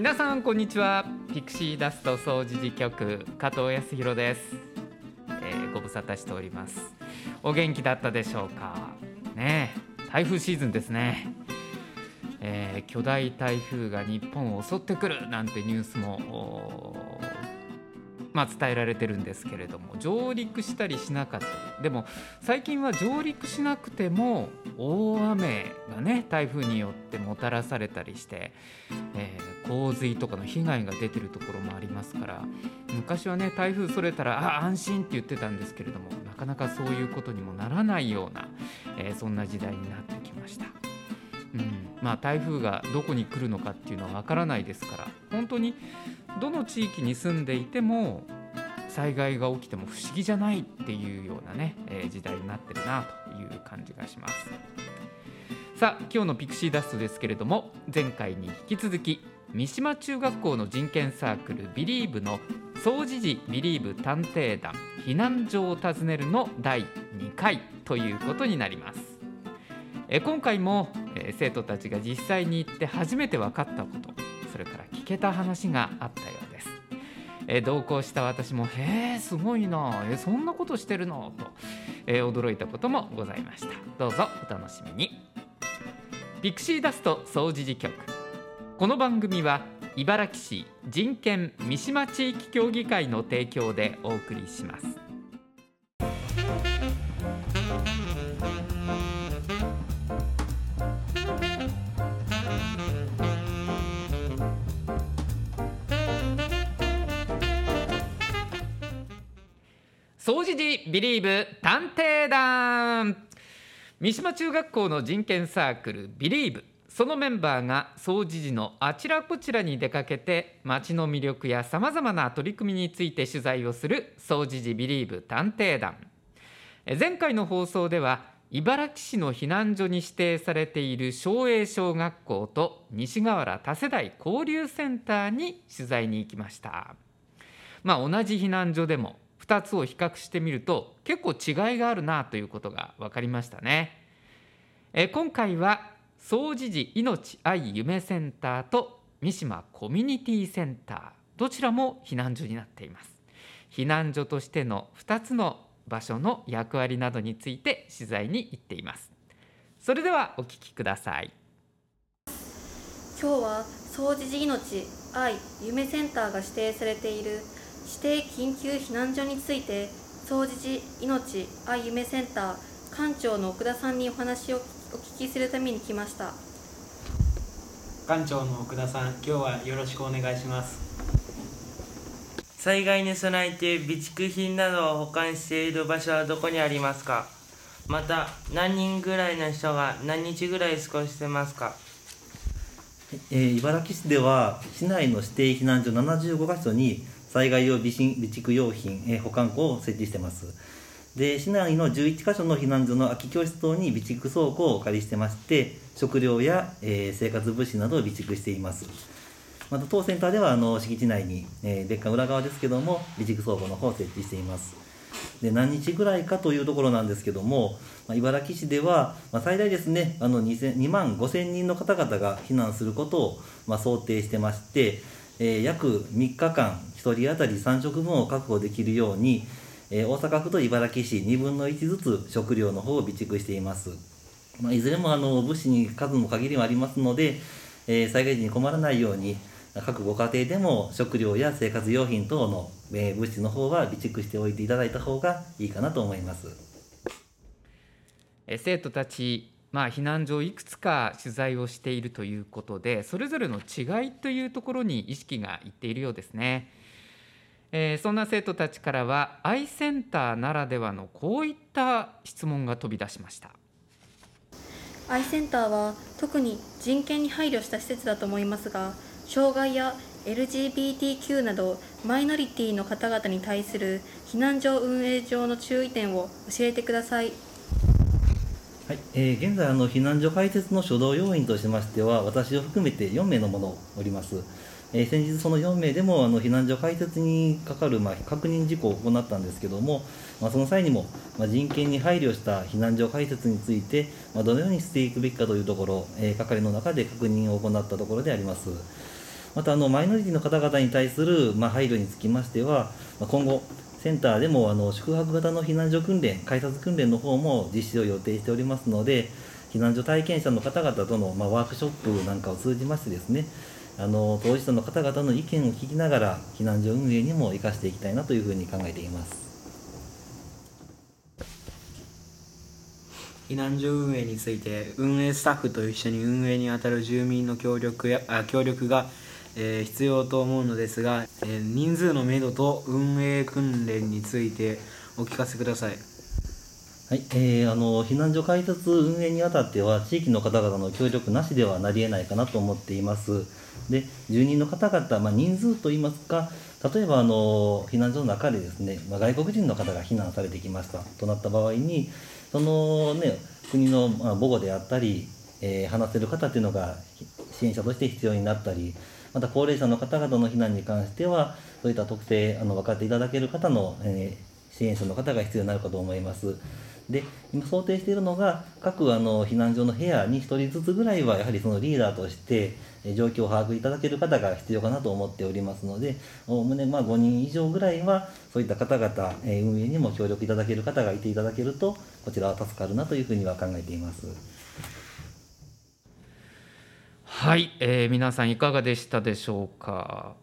皆さんこんにちは。ピクシーダスト総除事局加藤康弘です、えー、ご無沙汰しております。お元気だったでしょうか？ね台風シーズンですね。えー、巨大台風が日本を襲ってくるなんてニュースもまあ、伝えられてるんですけれども上陸したりしなかった。りでも最近は上陸しなくても大雨がね台風によってもたらされたりして、えー、洪水とかの被害が出てるところもありますから昔はね台風それたらあ安心って言ってたんですけれどもなかなかそういうことにもならないような、えー、そんな時代になってきました。うんまあ、台風がどこに来るのかっていうのはわからないですから本当にどの地域に住んでいても災害が起きても不思議じゃないっていうようなね、えー、時代になってるなという感じがしますさあ今日のピクシーダストですけれども前回に引き続き三島中学校の人権サークルビリーブの総持寺ビリーブ探偵団避難所を訪ねるの第2回ということになります。え今回も、え生徒たちが実際に行って初めて分かったことそれから聞けた話があったようです、え同行した私も「へえすごいな。えそんなことしてるの?」と、え驚いたこともございました。どうぞお楽しみに。ピクシーダスト総除事局。この番組は茨城市人権三島地域協議会の提供でお送りします。総除寺ビリーブ探偵団。三島中学校の人権サークルビリーブ。そのメンバーが総除寺のあちらこちらに出かけて町の魅力やさまざまな取り組みについて取材をする総除寺ビリーブ探偵団前回の放送では茨城市の避難所に指定されている昭栄小学校と西河原多世代交流センターに取材に行きましたまあ同じ避難所でも2つを比較してみると結構違いがあるなということが分かりましたね。え今回は総持寺命愛夢センターと三島コミュニティセンターどちらも避難所になっています。避難所としての2つの場所の役割などについて取材に行っています。それではお聞きください。今日は総持寺命愛夢センターが指定されている指定緊急避難所について総持寺命愛夢センター館長の奥田さんにお話をお聞きするために来ました。館長の奥田さん今日はよろしくお願いします。災害に備えて備蓄品などを保管している場所はどこにありますか？また何人ぐらいの人が何日ぐらい過ごしてますか？えー、茨城市では市内の指定避難所75カ所に災害用備備蓄用品、え保管庫を設置してます。で市内の11カ所の避難所の空き教室等に備蓄倉庫をお借りしてまして食料や、えー、生活物資などを備蓄しています。また当センターではあの敷地内に、えー、別館裏側ですけども備蓄倉庫の方を設置しています。で何日ぐらいかというところなんですけども、まあ、茨城市では、まあ、最大ですねあの 2, 2万5000人の方々が避難することを、まあ、想定してましてえー、約3日間1人当たり3食分を確保できるように、えー、大阪府と茨城市2分の1ずつ食料の方を備蓄しています、まあ、いずれもあの物資に数の限りはありますので、えー、災害時に困らないように各ご家庭でも食料や生活用品等の、えー、物資の方は備蓄しておいていただいた方がいいかなと思います生徒たちまあ、避難所をいくつか取材をしているということでそれぞれの違いというところに意識がいっているようですね。えー、そんな生徒たちからはアイセンターならではのこういった質問が飛び出しましたアイセンターは特に人権に配慮した施設だと思いますが障害や LGBTQ などマイノリティの方々に対する避難所運営上の注意点を教えてください。はいえー、現在あの、避難所開設の初動要員としましては、私を含めて4名の者おります。えー、先日、その4名でもあの避難所開設にかかる、まあ、確認事項を行ったんですけども、まあ、その際にも、まあ、人権に配慮した避難所開設について、ま、どのようにしていくべきかというところ、えー、係の中で確認を行ったところであります。またあのマイノリティの方々に対する、ま、配慮につきましては、ま、今後センターでもあの宿泊型の避難所訓練改札訓練の方も実施を予定しておりますので避難所体験者の方々との、ま、ワークショップなんかを通じましてですねあの当事者の方々の意見を聞きながら避難所運営にも生かしていきたいなというふうに考えています。避難所運営について運営スタッフと一緒に運営に当たる住民の協力やあ協力が、えー必要と思うのですが、えー人数のめどと運営訓練についてお聞かせくださいはい、えーあの避難所開設運営にあたっては地域の方々の協力なしではなりえないかなと思っていますで住人の方々、まあ、人数といいますか例えばあの避難所の中でですね、まあ、外国人の方が避難されてきましたとなった場合にそのね国の母語であったり、えー話せる方っていうのが支援者として必要になったりまた高齢者の方々の避難に関してはそういった特性あの分かっていただける方の、えー支援者の方が必要になるかと思います。で今想定しているのが各あの避難所の部屋に1人ずつぐらいはやはりそのリーダーとして状況を把握いただける方が必要かなと思っておりますのでおおむねまあ5人以上ぐらいはそういった方々、え運営にも協力いただける方がいていただけるとこちらは助かるなというふうには考えています。はい、えー皆さんいかがでしたでしょうか？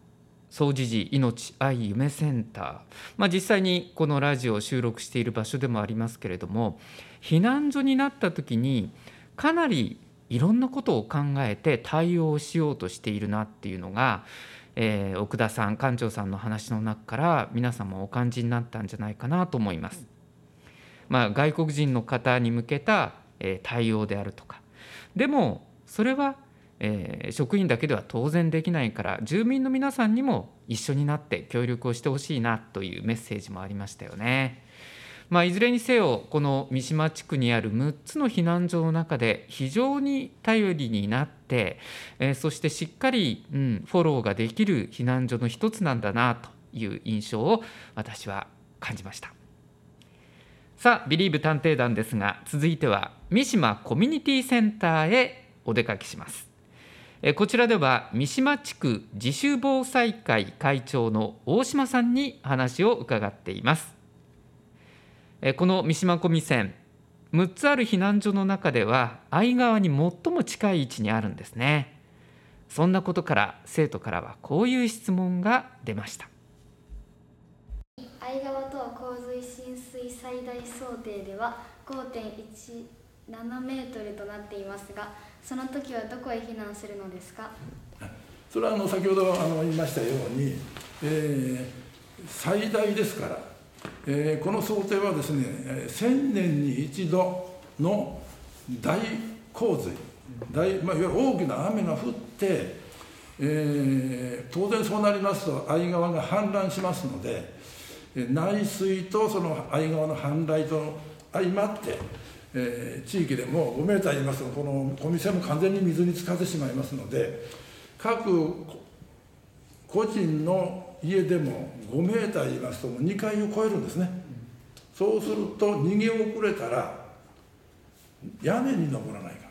総持寺命愛夢センター、まあ、実際にこのラジオを収録している場所でもありますけれども避難所になった時にかなりいろんなことを考えて対応しようとしているなっていうのが、えー奥田さん館長さんの話の中から皆さんもお感じになったんじゃないかなと思います。まあ、外国人の方に向けた、えー対応であるとかでもそれは、えー職員だけでは当然できないから住民の皆さんにも一緒になって協力をしてほしいなというメッセージもありましたよね。まあ、いずれにせよこの三島地区にある6つの避難所の中で非常に頼りになって、えーそしてしっかり、うん、フォローができる避難所の一つなんだなという印象を私は感じました。さあ、ビリーブ探偵団ですが、続いては三島コミュニティセンターへお出かけします。えこちらでは三島地区自主防災会会長の大島さんに話を伺っています。えこの三島コミ線、6つある避難所の中では相川に最も近い位置にあるんですね。そんなことから生徒からはこういう質問が出ました。相川と洪水浸水最大想定では5.17メートルとなっていますがその時はどこへ避難するのですか？それはあの先ほどあの言いましたように、えー最大ですから、えーこの想定はですね、えー1000年に一度の大洪水大、まあ、いわゆる大きな雨が降って、えー当然そうなりますと相川が氾濫しますので内水とその相川の氾濫と相まって、えー地域でも5メーター言いますとこのお店も完全に水に浸かってしまいますので各個人の家でも5メーター言いますともう2階を超えるんですね、そうすると逃げ遅れたら屋根に登らないか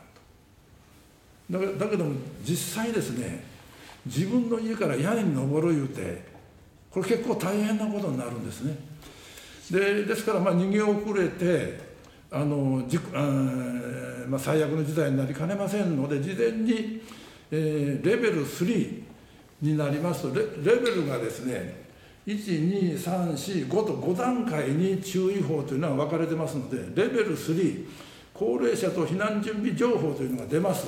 と。だけだけども実際ですね自分の家から屋根に登るいうてこれ結構大変なことになるんですね。でですからまあ逃げ遅れてあのじあまあ、最悪の事態になりかねませんので事前に、えーレベル3になりますとレレベルがですね12345と5段階に注意報というのは分かれてますのでレベル3高齢者と避難準備情報というのが出ます、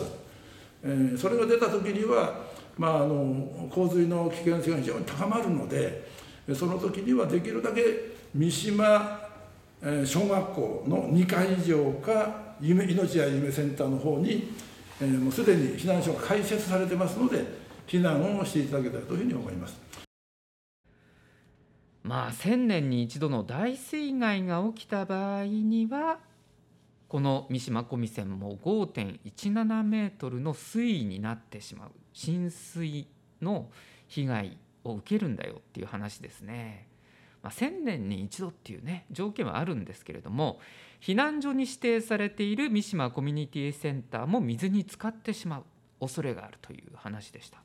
えーそれが出た時には、まあ、あの洪水の危険性が非常に高まるのでその時にはできるだけ三島え小学校の2階以上か夢命や夢センターの方に、えーもうすでに避難所が開設されてますので避難をしていただけたらというふうに思います。まあ1000年に一度の大水害が起きた場合にはこの三島小見線も5.17メートルの水位になってしまう浸水の被害を受けるんだよっていう話ですね。まあ、1000年に一度っていうね条件はあるんですけれども避難所に指定されている三島コミュニティセンターも水に浸かってしまう恐れがあるという話でした。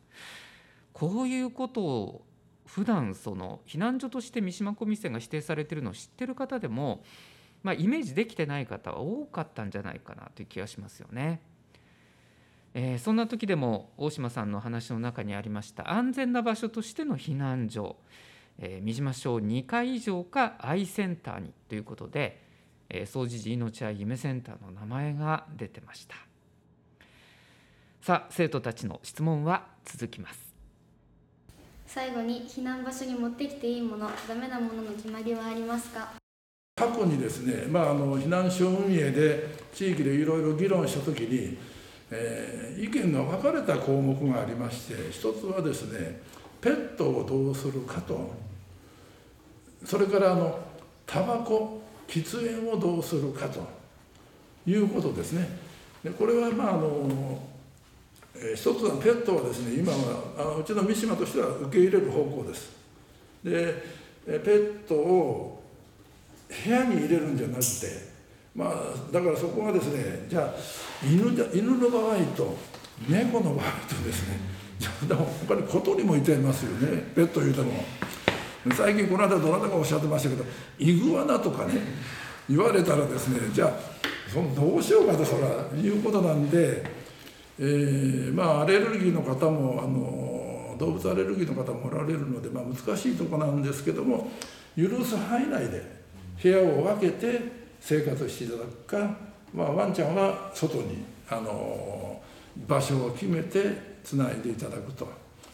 こういうことを普段その避難所として三島小店が指定されているのを知ってる方でも、まあ、イメージできてない方は多かったんじゃないかなという気がしますよね。えー、そんな時でも大島さんの話の中にありました安全な場所としての避難所、えー、三島町2階以上かアイセンターにということで、えー、総持寺命愛夢センターの名前が出てました。さあ生徒たちの質問は続きます。最後に避難場所に持ってきていいものダメなものの決まりはありますか？過去にですね、まあ、あの避難所運営で地域でいろいろ議論した時にえー、意見が分かれた項目がありまして一つはですねペットをどうするかと。それからあのタバコ喫煙をどうするかと。いうことですね。でこれはまああの、えー、一つはペットはですね今はあうちの三島としては受け入れる方向です。でペットを部屋に入れるんじゃなくてまあ、だからそこはですねじゃあ犬犬の場合と猫の場合とですねでも他に小鳥もいてますよね。ペット言うても。最近この間どなたかおっしゃってましたけどイグアナとかね言われたらですねじゃあそのどうしようかとそらいうことなんで、えー、まあアレルギーの方もあの動物アレルギーの方もおられるので、まあ、難しいとこなんですけども許す範囲内で部屋を分けて生活していただくか、まあ、ワンちゃんは外にあの場所を決めてつないでいただくと。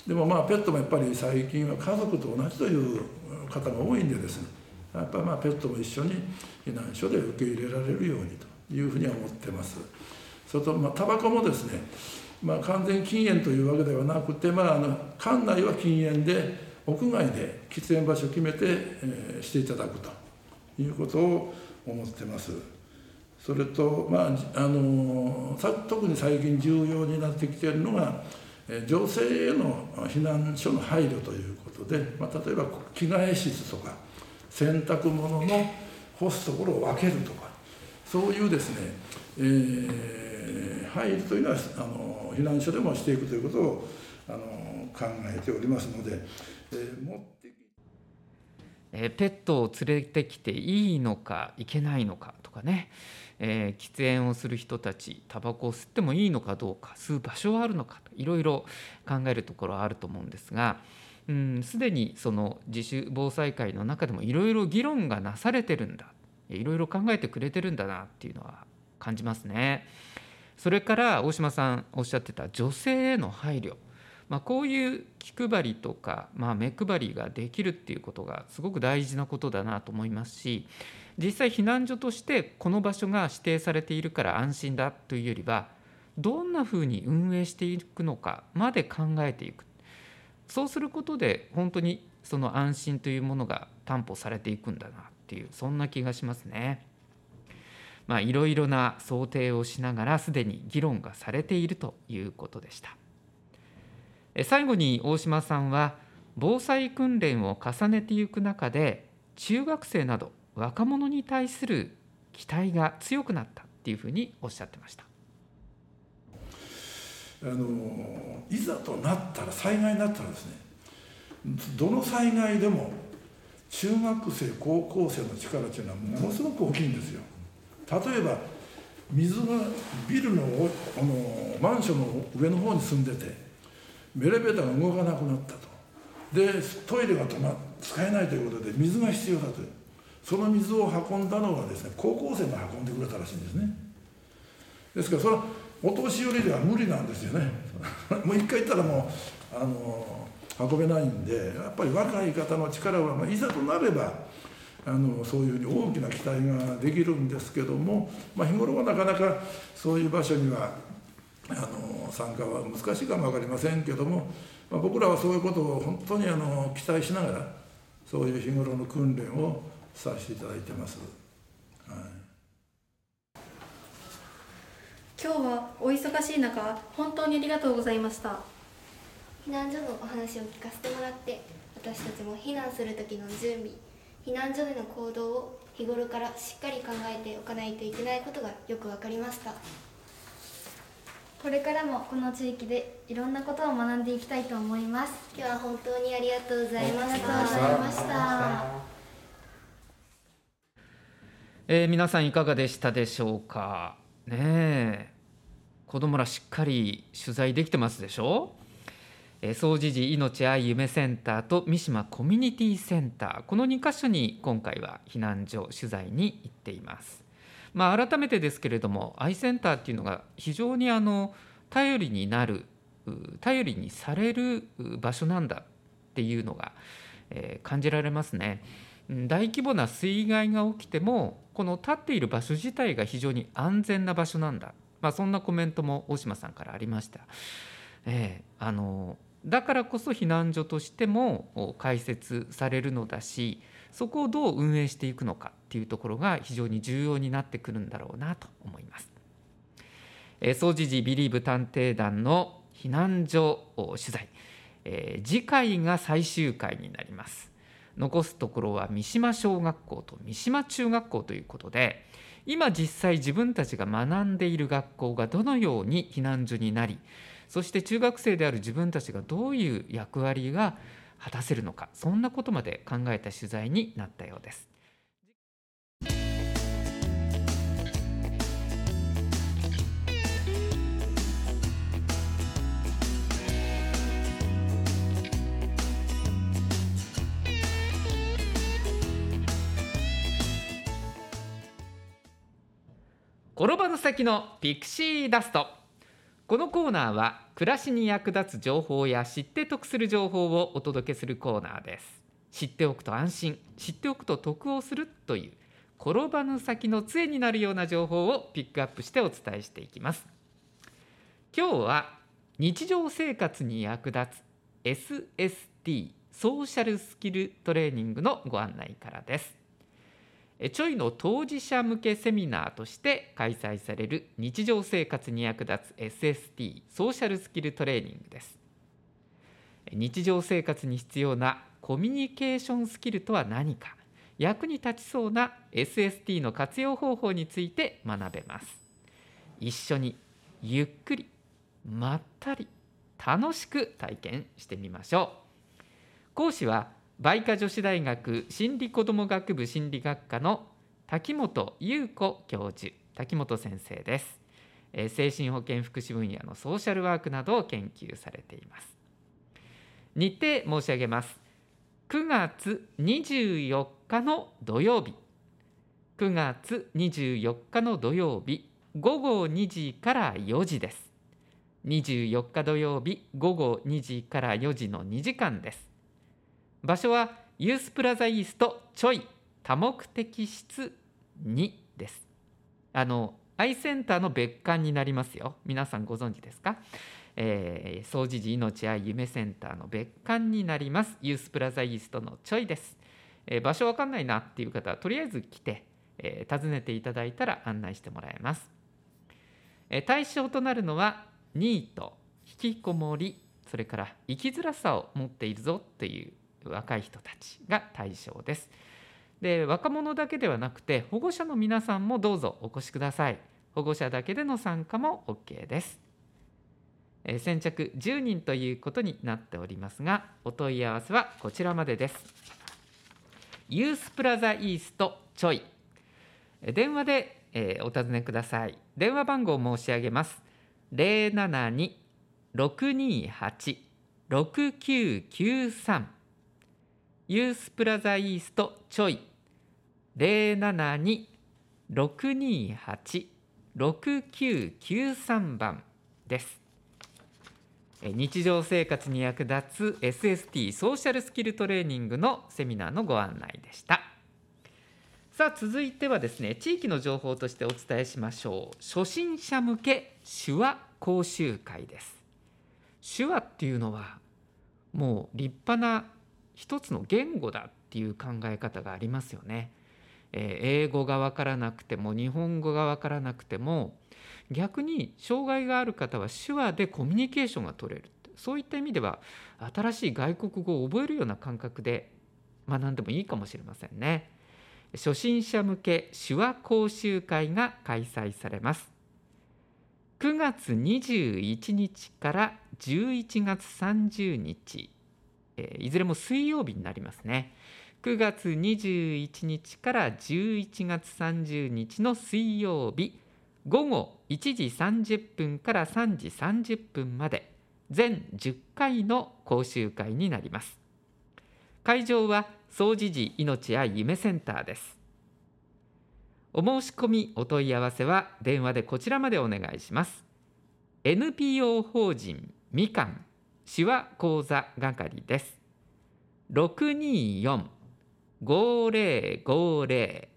でもまあペットもやっぱり最近は家族と同じという方が多いんでですね。やっぱりまあペットも一緒に避難所で受け入れられるようにというふうには思ってます。それとまあタバコもですね、まあ、完全禁煙というわけではなくて、まあ、あの館内は禁煙で屋外で喫煙場所を決めて、えー、していただくということを思ってます。それと、まあ、あの特に最近重要になってきているのが女性への避難所の配慮ということで、まあ、例えば着替え室とか洗濯物の干すところを分けるとかそういうですね、えー、配慮というのはあの避難所でもしていくということをあの考えておりますので、えー、持ってえ、ペットを連れてきていいのかいけないのかとかね、えー、喫煙をする人たちタバコを吸ってもいいのかどうか吸う場所はあるのかといろいろ考えるところはあると思うんですがすでにその自主防災会の中でもいろいろ議論がなされてるんだいろいろ考えてくれてるんだなっていうのは感じますね。それから大島さんおっしゃってた女性への配慮まあ、こういう気配りとか、まあ、目配りができるっていうことがすごく大事なことだなと思いますし実際避難所としてこの場所が指定されているから安心だというよりはどんなふうに運営していくのかまで考えていくそうすることで本当にその安心というものが担保されていくんだなっていうそんな気がしますね。まあ、いろいろな想定をしながらすでに議論がされているということでした。最後に大島さんは防災訓練を重ねていく中で中学生など若者に対する期待が強くなったっていうふうにおっしゃってました。あのいざとなったら災害になったらですねどの災害でも中学生高校生の力っていうのはものすごく大きいんですよ。例えば水がビルのあのマンションの上の方に住んでてエレベーターが動かなくなったと。でトイレが止ま使えないということで水が必要だとその水を運んだのはですね高校生が運んでくれたらしいんですね。ですからそれはお年寄りでは無理なんですよね。もう一回行ったらもうあの運べないんでやっぱり若い方の力は、まあ、いざとなればあのそういうふうに大きな期待ができるんですけども、まあ、日頃はなかなかそういう場所にはあの参加は難しいかも分かりませんけども、まあ、僕らはそういうことを本当にあの期待しながらそういう日頃の訓練をさせていただいてます、はい、今日はお忙しい中本当にありがとうございました。避難所のお話を聞かせてもらって私たちも避難する時の準備避難所での行動を日頃からしっかり考えておかないといけないことがよく分かりました。これからもこの地域でいろんなことを学んでいきたいと思います。今日は本当にありがとうございましありがとうごた。ざいましたえー皆さんいかがでしたでしょうか？ねえ。子供らしっかり取材できてますでしょ？えー総持寺命愛夢センターと三島コミュニティセンター。この2カ所に今回は避難所取材に行っています。まあ改めてですけれども愛センターっていうのが非常にあの頼りになる頼りにされる場所なんだっていうのが、え感じられますね。大規模な水害が起きてもこの立っている場所自体が非常に安全な場所なんだ、まあ、そんなコメントも大島さんからありました。ええあのだからこそ避難所としても開設されるのだしそこをどう運営していくのかっていうところが非常に重要になってくるんだろうなと思います。え総持寺ビリーブ探偵団の避難所取材、えー次回が最終回になります。残すところは三島小学校と三島中学校ということで今実際自分たちが学んでいる学校がどのように避難所になりそして中学生である自分たちがどういう役割が果たせるのかそんなことまで考えた取材になったようです。転ばぬ先のピクシーダスト。このコーナーは暮らしに役立つ情報や知って得する情報をお届けするコーナーです。知っておくと安心知っておくと得をするという転ばぬ先の杖になるような情報をピックアップしてお伝えしていきます。今日は日常生活に役立つ SST ソーシャルスキルトレーニングのご案内からです。ちょいの当事者向けセミナーとして開催される日常生活に役立つ SST ソーシャルスキルトレーニングです。日常生活に必要なコミュニケーションスキルとは何か役に立ちそうな SST の活用方法について学べます。一緒にゆっくりまったり楽しく体験してみましょう。講師は梅花女子大学心理子ども学部心理学科の滝本優子教授滝本先生です、えー精神保健福祉分野のソーシャルワークなどを研究されています。日程申し上げます。9月24日の土曜日。9月24日の土曜日午後2時から4時です。24日土曜日午後2時から4時の2時間です。場所はユースプラザイーストちょい多目的室2です。あのアイセンターの別館になりますよ。皆さんご存知ですか？えー、総持寺命愛夢センターの別館になります。ユースプラザイーストのちょいです、えー場所わかんないなっていう方はとりあえず来て、えー訪ねていただいたら案内してもらえます、えー対象となるのはニート引きこもりそれから生きづらさを持っているぞという若い人たちが対象です。で若者だけではなくて保護者の皆さんもどうぞお越しください。保護者だけでの参加も OK です。え先着10人ということになっておりますがお問い合わせはこちらまでです。ユースプラザイーストちょいえ電話で、えお尋ねください。電話番号を申し上げます。072-628-6993ユースプラザイーストちょい。072-628-6993番です。え日常生活に役立つ SST ソーシャルスキルトレーニングのセミナーのご案内でした。さあ続いてはですね地域の情報としてお伝えしましょう。初心者向け手話講習会です。手話っていうのはもう立派な一つの言語だっていう考え方がありますよね。えー英語が分からなくても日本語が分からなくても逆に障害がある方は手話でコミュニケーションが取れるそういった意味では新しい外国語を覚えるような感覚で学んでもいいかもしれませんね。初心者向け手話講習会が開催されます。9月21日から11月30日、えーいずれも水曜日になりますね。9月21日から11月30日の水曜日午後1時30分から3時30分まで全10回の講習会になります。会場は総持寺命や夢センターです。お申し込みお問い合わせは電話でこちらまでお願いします。NPO 法人みかん手話講座係です。624-5050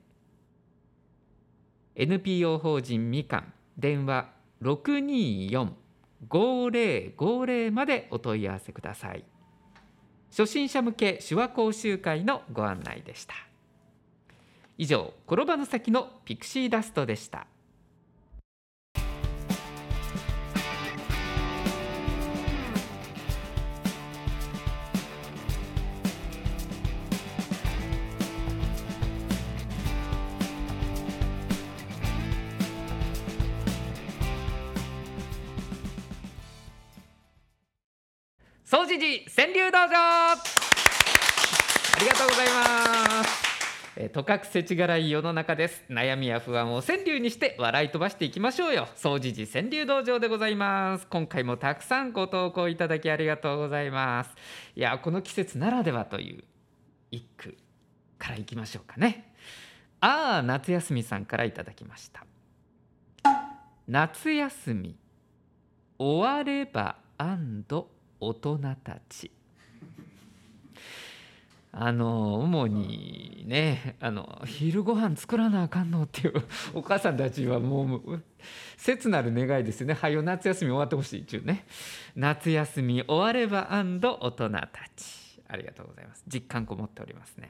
NPO 法人みかん電話624-5050までお問い合わせください。初心者向け手話講習会のご案内でした。以上転ばぬ先のピクシーダストでした。総持寺川柳道場。ありがとうございます。えとかくせちがらい世の中です。悩みや不安を川柳にして笑い飛ばしていきましょうよ。総持寺川柳道場でございます。今回もたくさんご投稿いただきありがとうございます。いやこの季節ならではという一句からいきましょうかね。ああ夏休みさんからいただきました。夏休み終われば大人たちあの主にねあの昼ご飯作らなあかんのっていうお母さんたちはもう切なる願いですよね。はよ夏休み終わってほしいっていうね。夏休み終われば大人たち。ありがとうございます。実感こもっておりますね。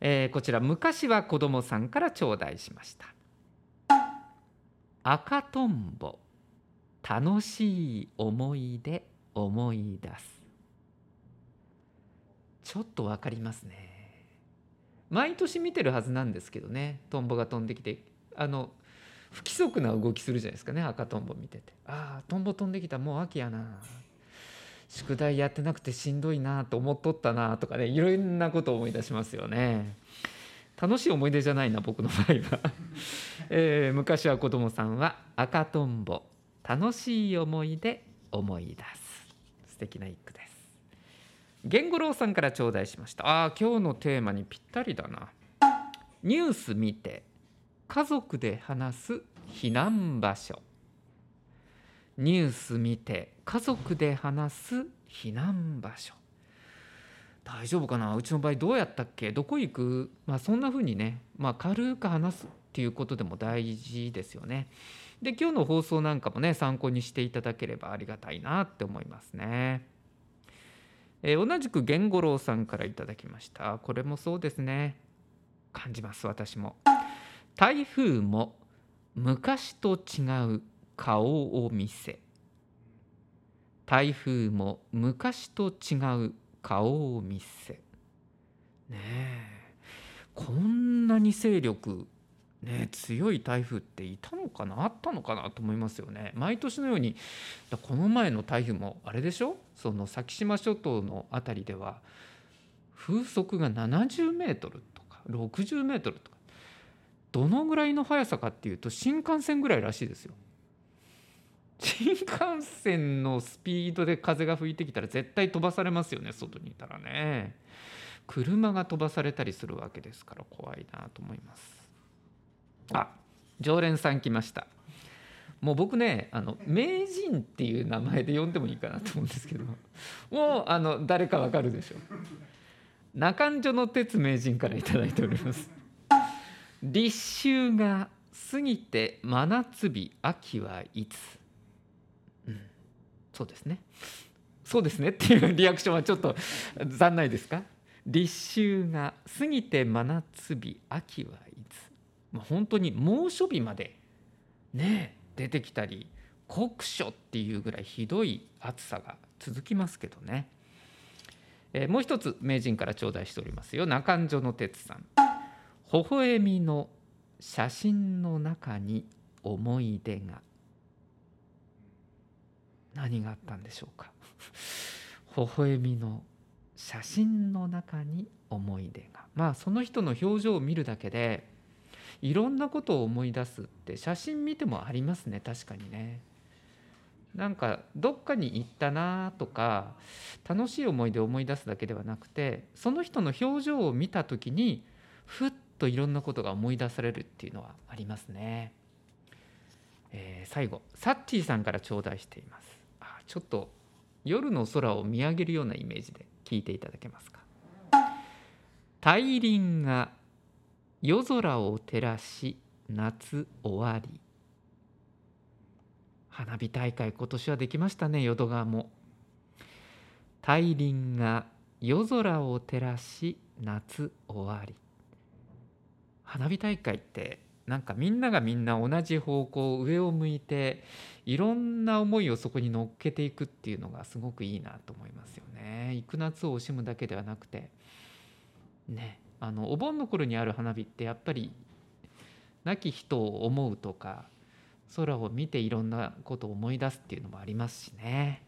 えーこちら昔は子供さんから頂戴しました。赤とんぼ楽しい思い出思い出す。ちょっとわかりますね。毎年見てるはずなんですけどね。トンボが飛んできて。あの不規則な動きするじゃないですかね。赤トンボ見てて。ああトンボ飛んできた。もう秋やな。宿題やってなくてしんどいなと思っとったなとかね。いろんなことを思い出しますよね。楽しい思い出じゃないな僕の場合は、えー昔は子供さんは赤とんぼ楽しい思い出思い出す。素敵な一句です。源五郎さんから頂戴しました。ああ今日のテーマにぴったりだな。ニュース見て家族で話す避難場所。ニュース見て家族で話す避難場所。大丈夫かな？うちの場合どうやったっけ？どこ行く？まあそんな風にねまあ軽く話すっていうことでも大事ですよね。で今日の放送なんかもね参考にしていただければありがたいなって思いますね。えー同じく源五郎さんからいただきました。これもそうですね。感じます私も。台風も昔と違う顔を見せ。台風も昔と違う顔を見せ。ねえ。こんなに勢力ね強い台風っていたのかなあったのかなと思いますよね。毎年のようにだこの前の台風もあれでしょ？その先島諸島の辺りでは風速が70メートルとか60メートルとかどのぐらいの速さかっていうと新幹線ぐらいらしいですよ。新幹線のスピードで風が吹いてきたら絶対飛ばされますよね外にいたらね。車が飛ばされたりするわけですから怖いなと思います。あ常連さん来ました。もう僕ねあの名人っていう名前で呼んでもいいかなと思うんですけどもうあの誰かわかるでしょ中んの鉄名人からいいております。立秋が過ぎて真夏日秋はいつ、うん、そうですね。そうですねっていうリアクションはちょっと残ないですか？立秋が過ぎて真夏日秋はいつ、本当に猛暑日までね出てきたり酷暑っていうぐらいひどい暑さが続きますけどね、えーもう一つ名人から頂戴しておりますよ。中んの哲さん。微笑みの写真の中に思い出が。何があったんでしょうか。微笑みの写真の中に思い出が。まあその人の表情を見るだけでいろんなことを思い出すって写真見てもありますね確かにね。なんかどっかに行ったなとか楽しい思い出を思い出すだけではなくてその人の表情を見た時にふっといろんなことが思い出されるっていうのはありますね、えー、最後サッティさんから頂戴しています。あちょっと夜の空を見上げるようなイメージで聞いていただけますか。大輪が夜空を照らし夏終わり。花火大会今年はできましたね淀川も。大輪が夜空を照らし夏終わり。花火大会ってなんかみんながみんな同じ方向上を向いていろんな思いをそこに乗っけていくっていうのがすごくいいなと思いますよね。行く夏を惜しむだけではなくて。ね。あのお盆の頃にある花火ってやっぱり亡き人を思うとか空を見ていろんなことを思い出すっていうのもありますしね、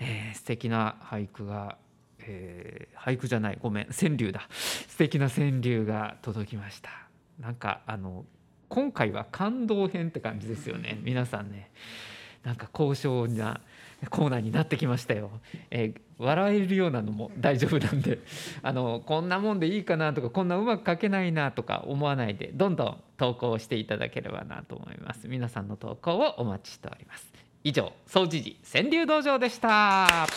えー、素敵な俳句が、えー、俳句じゃないごめん川柳だ。素敵な川柳が届きました。なんかあの今回は感動編って感じですよね。皆さんね。なんか高尚なコーナーになってきましたよ、えー、笑えるようなのも大丈夫なんで。あのこんなもんでいいかなとかこんなうまく書けないなとか思わないでどんどん投稿していただければなと思います。皆さんの投稿をお待ちしております。以上総知事川柳道場でした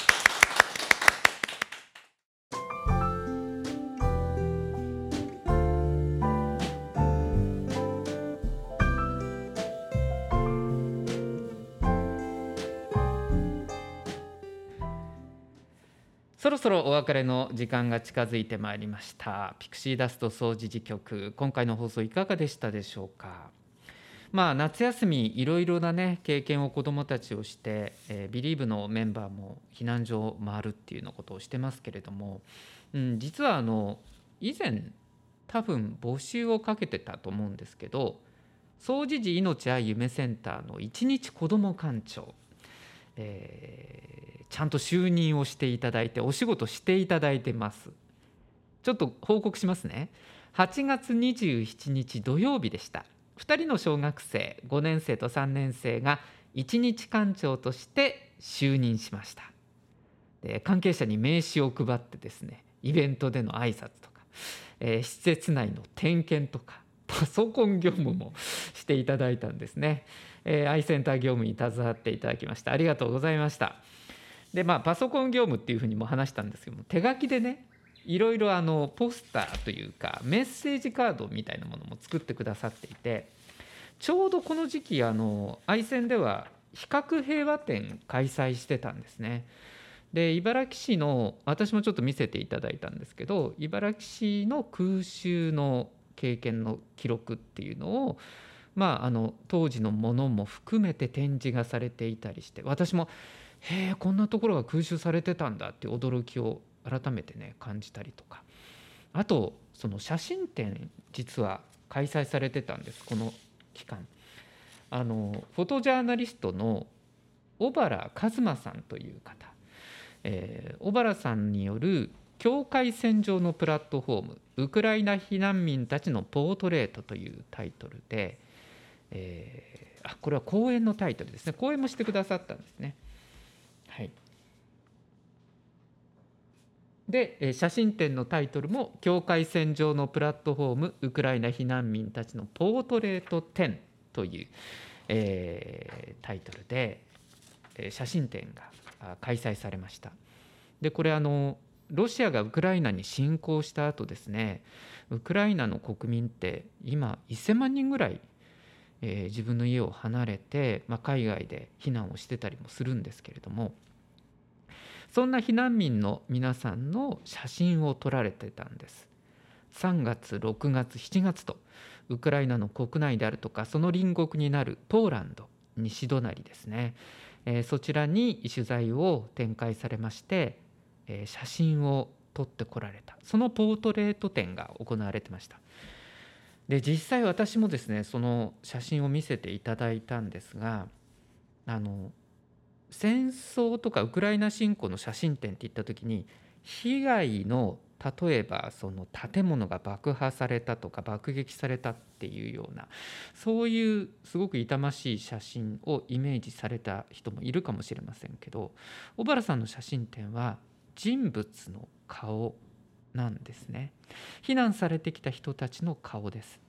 そろそろお別れの時間が近づいてまいりました。ピクシーダスト総除事局今回の放送いかがでしたでしょうか？まあ夏休みいろいろなね経験を子どもたちをして、えー、ビリーブのメンバーも避難所を回るっていうのことをしてますけれども、うん、実はあの以前多分募集をかけてたと思うんですけど総持寺命愛夢センターの一日子ども館長えー、ちゃんと就任をしていただいてお仕事していただいてます。ちょっと報告しますね。8月27日土曜日でした。2人の小学生5年生と3年生が一日館長として就任しました。で関係者に名刺を配ってですねイベントでの挨拶とか、えー、施設内の点検とかパソコン業務もしていただいたんですね。えー、アイセンター業務に携わっていただきましたありがとうございましたでまあパソコン業務っていうふうにも話したんですけども手書きでねいろいろあのポスターというかメッセージカードみたいなものも作ってくださっていてちょうどこの時期あの愛線では比較平和展開催してたんですね。で茨城市の私もちょっと見せていただいたんですけど茨城市の空襲の経験の記録っていうのをまあ、あの当時のものも含めて展示がされていたりして私もへえこんなところが空襲されてたんだって驚きを改めてね感じたりとかあとその写真展実は開催されてたんですこの期間。あのフォトジャーナリストの小原一馬さんという方、えー、小原さんによる境界線上のプラットフォームウクライナ避難民たちのポートレートというタイトルで、えー、あこれは講演のタイトルですね講演もしてくださったんですね。はい、で写真展のタイトルも「境界線上のプラットフォームウクライナ避難民たちのポートレート展」という、えー、タイトルで写真展が開催されました。でこれあのロシアがウクライナに侵攻した後ですねウクライナの国民って今1000万人ぐらいえー、自分の家を離れて、まあ、海外で避難をしてたりもするんですけれどもそんな避難民の皆さんの写真を撮られてたんです。3月6月7月とウクライナの国内であるとかその隣国になるポーランド西隣ですね、えー、そちらに取材を展開されまして、えー、写真を撮ってこられた。そのポートレート展が行われてました。で実際私もですねその写真を見せていただいたんですがあの戦争とかウクライナ侵攻の写真展っていった時に被害の例えばその建物が爆破されたとか爆撃されたっていうようなそういうすごく痛ましい写真をイメージされた人もいるかもしれませんけど小原さんの写真展は人物の顔なんですね避難されてきた人たちの顔です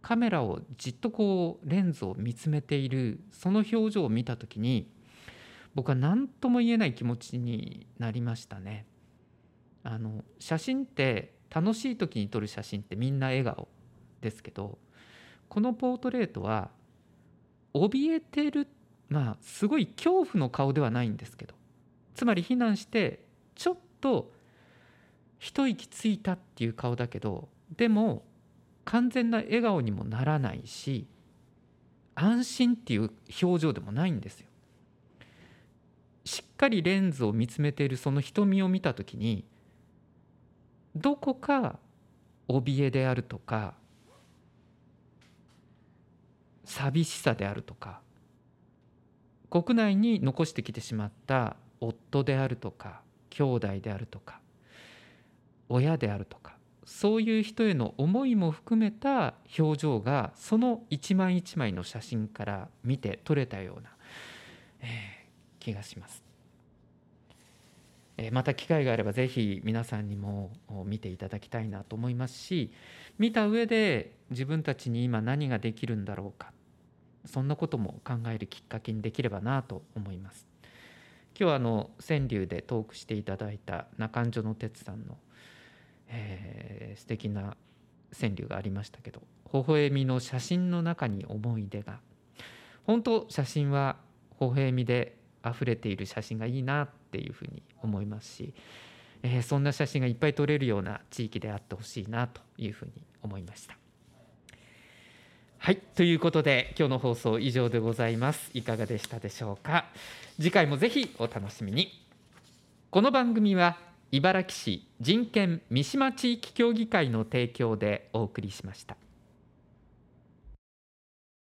カメラをじっとこうレンズを見つめているその表情を見た時に僕は何とも言えない気持ちになりましたね。あの写真って楽しい時に撮る写真ってみんな笑顔ですけどこのポートレートは怯えてるまあすごい恐怖の顔ではないんですけどつまり避難してちょっと一息ついたっていう顔だけどでも完全な笑顔にもならないし安心っていう表情でもないんですよ。しっかりレンズを見つめているその瞳を見た時にどこか怯えであるとか寂しさであるとか国内に残してきてしまった夫であるとか兄弟であるとか親であるとかそういう人への思いも含めた表情がその一枚一枚の写真から見て取れたような、えー、気がします。また機会があればぜひ皆さんにも見ていただきたいなと思いますし見た上で自分たちに今何ができるんだろうかそんなことも考えるきっかけにできればなと思います。今日あの川柳でトークしていただいた中条の哲さんの、えー、素敵な川柳がありましたけど微笑みの写真の中に思い出が本当写真は微笑みで溢れている写真がいいなっていうふうに思いますし、えー、そんな写真がいっぱい撮れるような地域であってほしいなというふうに思いました。はいということで今日の放送以上でございます。いかがでしたでしょうか？次回もぜひお楽しみに。この番組は茨城市人権三島地域協議会の提供でお送りしました。